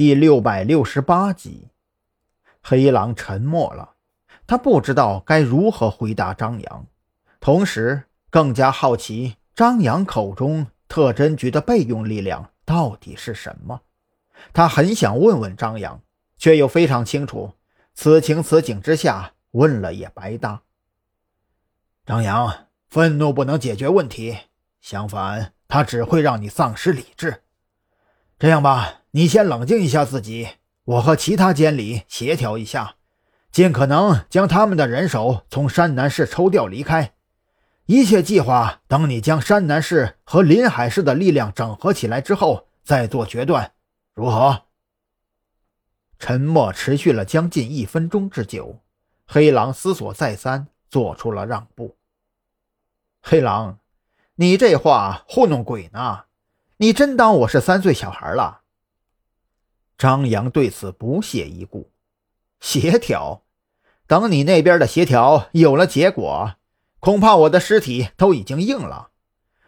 第六百六十八集。黑狼沉默了，他不知道该如何回答张扬，同时更加好奇张扬口中特侦局的备用力量到底是什么。他很想问问张扬，却又非常清楚，此情此景之下问了也白搭。张扬，愤怒不能解决问题，相反，他只会让你丧失理智。这样吧，你先冷静一下自己，我和其他监理协调一下，尽可能将他们的人手从山南市抽调离开。一切计划等你将山南市和临海市的力量整合起来之后再做决断。如何？沉默持续了将近一分钟之久，黑狼思索再三，做出了让步。黑狼，你这话糊弄鬼呢？你真当我是三岁小孩了？张扬对此不屑一顾。协调？等你那边的协调有了结果，恐怕我的尸体都已经硬了。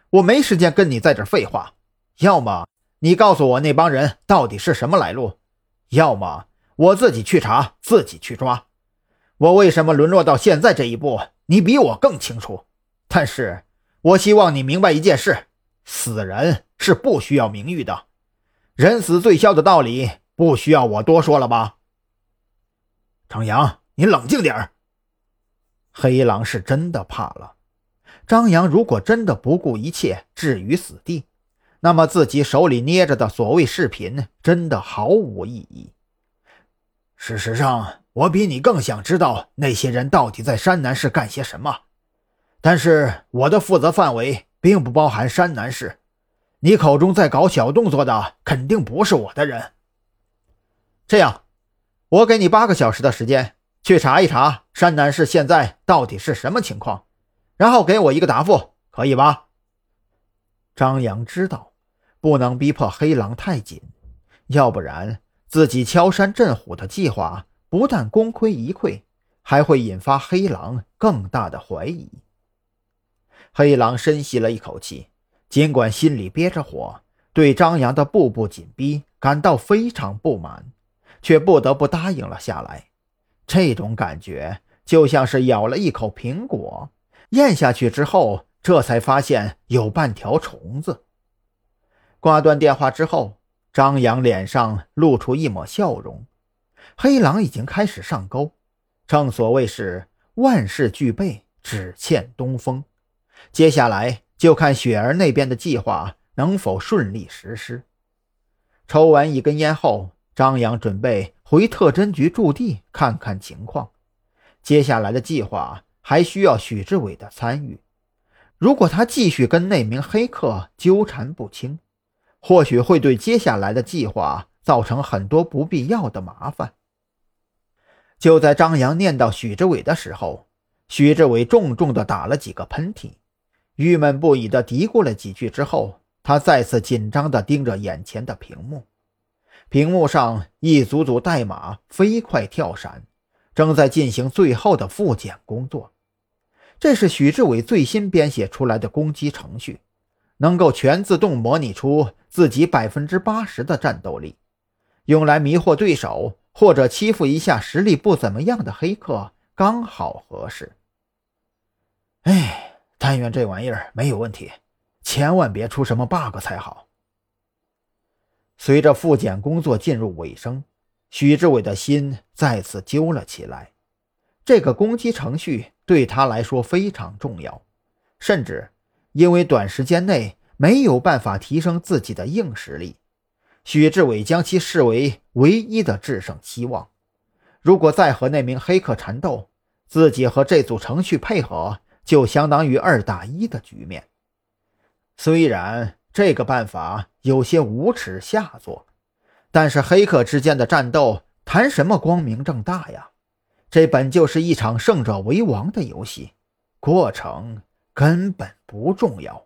我没时间跟你在这废话，要么……你告诉我那帮人到底是什么来路，要么我自己去查，自己去抓。我为什么沦落到现在这一步，你比我更清楚。但是我希望你明白一件事：死人是不需要名誉的，人死最消的道理不需要我多说了吧？张扬，你冷静点。黑狼是真的怕了，张扬如果真的不顾一切置于死地。那么自己手里捏着的所谓视频真的毫无意义。事实上，我比你更想知道那些人到底在山南市干些什么。但是我的负责范围并不包含山南市，你口中在搞小动作的肯定不是我的人。这样，我给你八个小时的时间去查一查山南市现在到底是什么情况，然后给我一个答复，可以吧？张扬知道。不能逼迫黑狼太紧，要不然自己敲山震虎的计划不但功亏一篑，还会引发黑狼更大的怀疑。黑狼深吸了一口气，尽管心里憋着火，对张扬的步步紧逼感到非常不满，却不得不答应了下来。这种感觉就像是咬了一口苹果，咽下去之后，这才发现有半条虫子。挂断电话之后，张扬脸上露出一抹笑容。黑狼已经开始上钩，正所谓是万事俱备，只欠东风。接下来就看雪儿那边的计划能否顺利实施。抽完一根烟后，张扬准备回特侦局驻地看看情况。接下来的计划还需要许志伟的参与。如果他继续跟那名黑客纠缠不清，或许会对接下来的计划造成很多不必要的麻烦。就在张扬念到许志伟的时候，许志伟重重地打了几个喷嚏，郁闷不已地嘀咕了几句之后，他再次紧张地盯着眼前的屏幕。屏幕上一组组代码飞快跳闪，正在进行最后的复检工作。这是许志伟最新编写出来的攻击程序。能够全自动模拟出自己百分之八十的战斗力，用来迷惑对手或者欺负一下实力不怎么样的黑客，刚好合适。哎，但愿这玩意儿没有问题，千万别出什么 bug 才好。随着复检工作进入尾声，许志伟的心再次揪了起来。这个攻击程序对他来说非常重要，甚至。因为短时间内没有办法提升自己的硬实力，许志伟将其视为唯一的制胜希望。如果再和那名黑客缠斗，自己和这组程序配合，就相当于二打一的局面。虽然这个办法有些无耻下作，但是黑客之间的战斗谈什么光明正大呀？这本就是一场胜者为王的游戏，过程。根本不重要。